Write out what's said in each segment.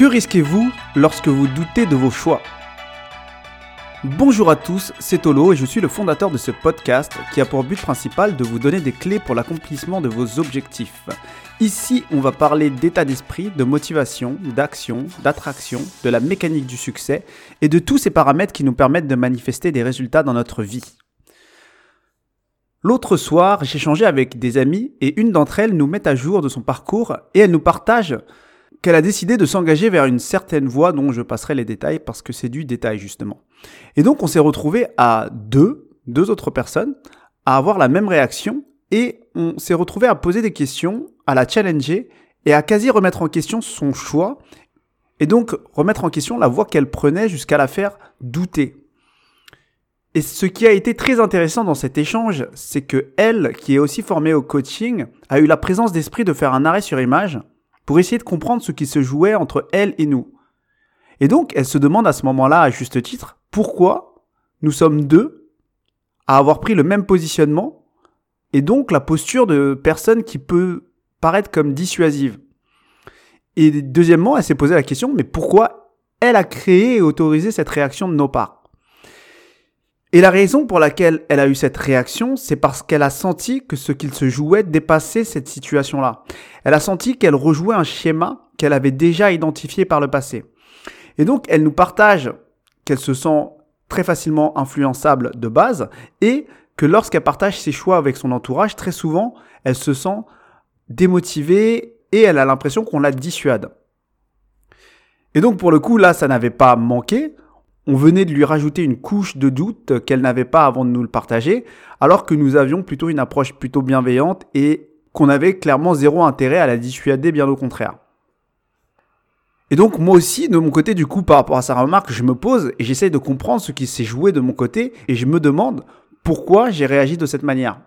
Que risquez-vous lorsque vous doutez de vos choix? Bonjour à tous, c'est Tolo et je suis le fondateur de ce podcast qui a pour but principal de vous donner des clés pour l'accomplissement de vos objectifs. Ici, on va parler d'état d'esprit, de motivation, d'action, d'attraction, de la mécanique du succès et de tous ces paramètres qui nous permettent de manifester des résultats dans notre vie. L'autre soir, j'ai avec des amis et une d'entre elles nous met à jour de son parcours et elle nous partage qu'elle a décidé de s'engager vers une certaine voie dont je passerai les détails parce que c'est du détail justement. Et donc on s'est retrouvé à deux, deux autres personnes, à avoir la même réaction et on s'est retrouvé à poser des questions, à la challenger et à quasi remettre en question son choix et donc remettre en question la voie qu'elle prenait jusqu'à la faire douter. Et ce qui a été très intéressant dans cet échange, c'est que elle, qui est aussi formée au coaching, a eu la présence d'esprit de faire un arrêt sur image pour essayer de comprendre ce qui se jouait entre elle et nous. Et donc, elle se demande à ce moment-là, à juste titre, pourquoi nous sommes deux à avoir pris le même positionnement et donc la posture de personne qui peut paraître comme dissuasive. Et deuxièmement, elle s'est posé la question, mais pourquoi elle a créé et autorisé cette réaction de nos parts? Et la raison pour laquelle elle a eu cette réaction, c'est parce qu'elle a senti que ce qu'il se jouait dépassait cette situation-là. Elle a senti qu'elle rejouait un schéma qu'elle avait déjà identifié par le passé. Et donc, elle nous partage qu'elle se sent très facilement influençable de base et que lorsqu'elle partage ses choix avec son entourage, très souvent, elle se sent démotivée et elle a l'impression qu'on la dissuade. Et donc, pour le coup, là, ça n'avait pas manqué on venait de lui rajouter une couche de doute qu'elle n'avait pas avant de nous le partager, alors que nous avions plutôt une approche plutôt bienveillante et qu'on avait clairement zéro intérêt à la dissuader, bien au contraire. Et donc moi aussi, de mon côté, du coup, par rapport à sa remarque, je me pose et j'essaye de comprendre ce qui s'est joué de mon côté et je me demande pourquoi j'ai réagi de cette manière.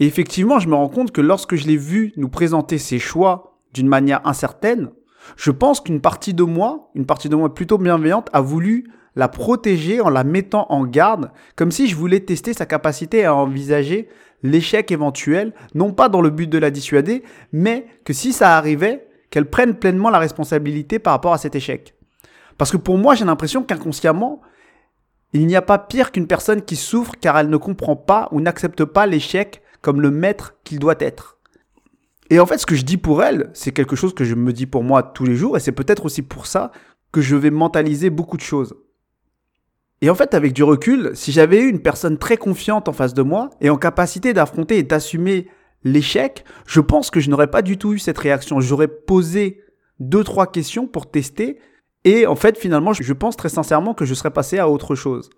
Et effectivement, je me rends compte que lorsque je l'ai vu nous présenter ses choix d'une manière incertaine, je pense qu'une partie de moi, une partie de moi plutôt bienveillante, a voulu la protéger en la mettant en garde, comme si je voulais tester sa capacité à envisager l'échec éventuel, non pas dans le but de la dissuader, mais que si ça arrivait, qu'elle prenne pleinement la responsabilité par rapport à cet échec. Parce que pour moi, j'ai l'impression qu'inconsciemment, il n'y a pas pire qu'une personne qui souffre car elle ne comprend pas ou n'accepte pas l'échec comme le maître qu'il doit être. Et en fait, ce que je dis pour elle, c'est quelque chose que je me dis pour moi tous les jours, et c'est peut-être aussi pour ça que je vais mentaliser beaucoup de choses. Et en fait, avec du recul, si j'avais eu une personne très confiante en face de moi et en capacité d'affronter et d'assumer l'échec, je pense que je n'aurais pas du tout eu cette réaction. J'aurais posé deux, trois questions pour tester. Et en fait, finalement, je pense très sincèrement que je serais passé à autre chose.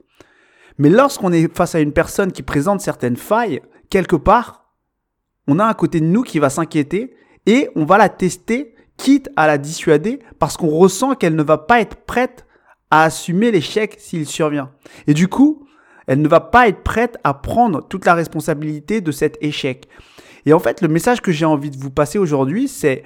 Mais lorsqu'on est face à une personne qui présente certaines failles, quelque part, on a un côté de nous qui va s'inquiéter et on va la tester, quitte à la dissuader, parce qu'on ressent qu'elle ne va pas être prête à assumer l'échec s'il survient. Et du coup, elle ne va pas être prête à prendre toute la responsabilité de cet échec. Et en fait, le message que j'ai envie de vous passer aujourd'hui, c'est,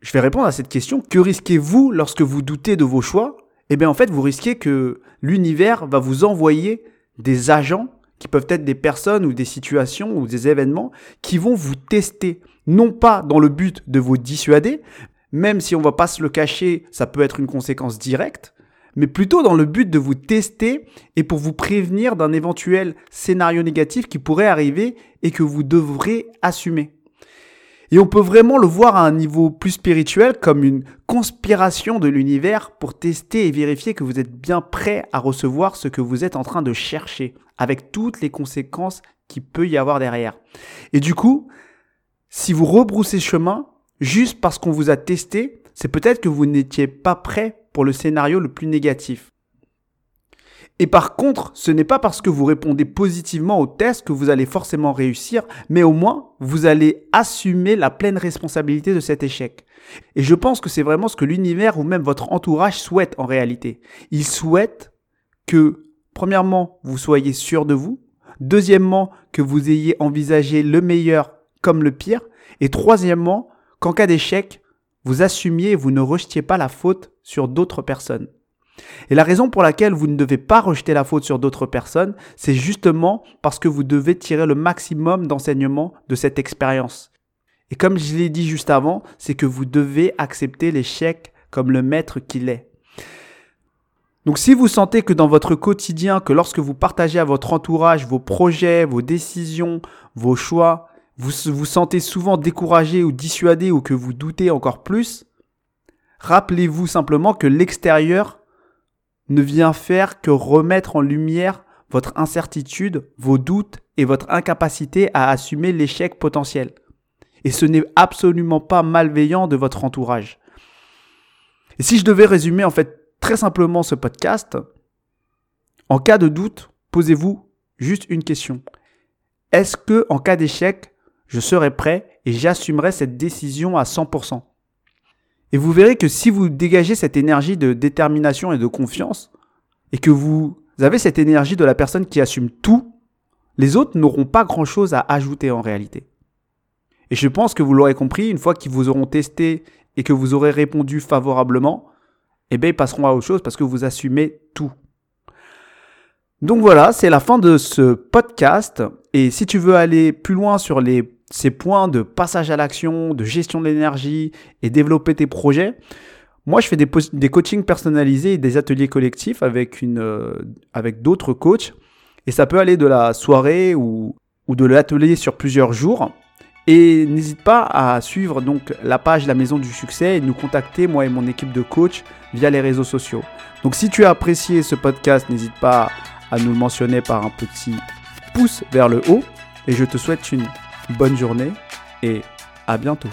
je vais répondre à cette question, que risquez-vous lorsque vous doutez de vos choix? Eh bien, en fait, vous risquez que l'univers va vous envoyer des agents qui peuvent être des personnes ou des situations ou des événements qui vont vous tester, non pas dans le but de vous dissuader, même si on va pas se le cacher, ça peut être une conséquence directe, mais plutôt dans le but de vous tester et pour vous prévenir d'un éventuel scénario négatif qui pourrait arriver et que vous devrez assumer. Et on peut vraiment le voir à un niveau plus spirituel comme une conspiration de l'univers pour tester et vérifier que vous êtes bien prêt à recevoir ce que vous êtes en train de chercher, avec toutes les conséquences qu'il peut y avoir derrière. Et du coup, si vous rebroussez chemin, juste parce qu'on vous a testé, c'est peut-être que vous n'étiez pas prêt pour le scénario le plus négatif. Et par contre, ce n'est pas parce que vous répondez positivement au test que vous allez forcément réussir, mais au moins, vous allez assumer la pleine responsabilité de cet échec. Et je pense que c'est vraiment ce que l'univers ou même votre entourage souhaite en réalité. Il souhaite que, premièrement, vous soyez sûr de vous, deuxièmement, que vous ayez envisagé le meilleur comme le pire, et troisièmement, qu'en cas d'échec, vous assumiez vous ne rejetiez pas la faute sur d'autres personnes. Et la raison pour laquelle vous ne devez pas rejeter la faute sur d'autres personnes, c'est justement parce que vous devez tirer le maximum d'enseignement de cette expérience. Et comme je l'ai dit juste avant, c'est que vous devez accepter l'échec comme le maître qu'il est. Donc si vous sentez que dans votre quotidien, que lorsque vous partagez à votre entourage vos projets, vos décisions, vos choix, vous vous sentez souvent découragé ou dissuadé ou que vous doutez encore plus, rappelez-vous simplement que l'extérieur ne vient faire que remettre en lumière votre incertitude, vos doutes et votre incapacité à assumer l'échec potentiel. Et ce n'est absolument pas malveillant de votre entourage. Et si je devais résumer en fait très simplement ce podcast, en cas de doute, posez-vous juste une question. Est-ce que en cas d'échec, je serai prêt et j'assumerai cette décision à 100% Et vous verrez que si vous dégagez cette énergie de détermination et de confiance et que vous avez cette énergie de la personne qui assume tout, les autres n'auront pas grand-chose à ajouter en réalité. Et je pense que vous l'aurez compris, une fois qu'ils vous auront testé et que vous aurez répondu favorablement, eh bien, ils passeront à autre chose parce que vous assumez tout. Donc voilà, c'est la fin de ce podcast. Et si tu veux aller plus loin sur les, ces points de passage à l'action, de gestion de l'énergie et développer tes projets, moi je fais des, des coachings personnalisés et des ateliers collectifs avec, euh, avec d'autres coachs. Et ça peut aller de la soirée ou, ou de l'atelier sur plusieurs jours. Et n'hésite pas à suivre donc la page La Maison du Succès et nous contacter, moi et mon équipe de coach, via les réseaux sociaux. Donc si tu as apprécié ce podcast, n'hésite pas à nous le mentionner par un petit pouce vers le haut. Et je te souhaite une bonne journée et à bientôt.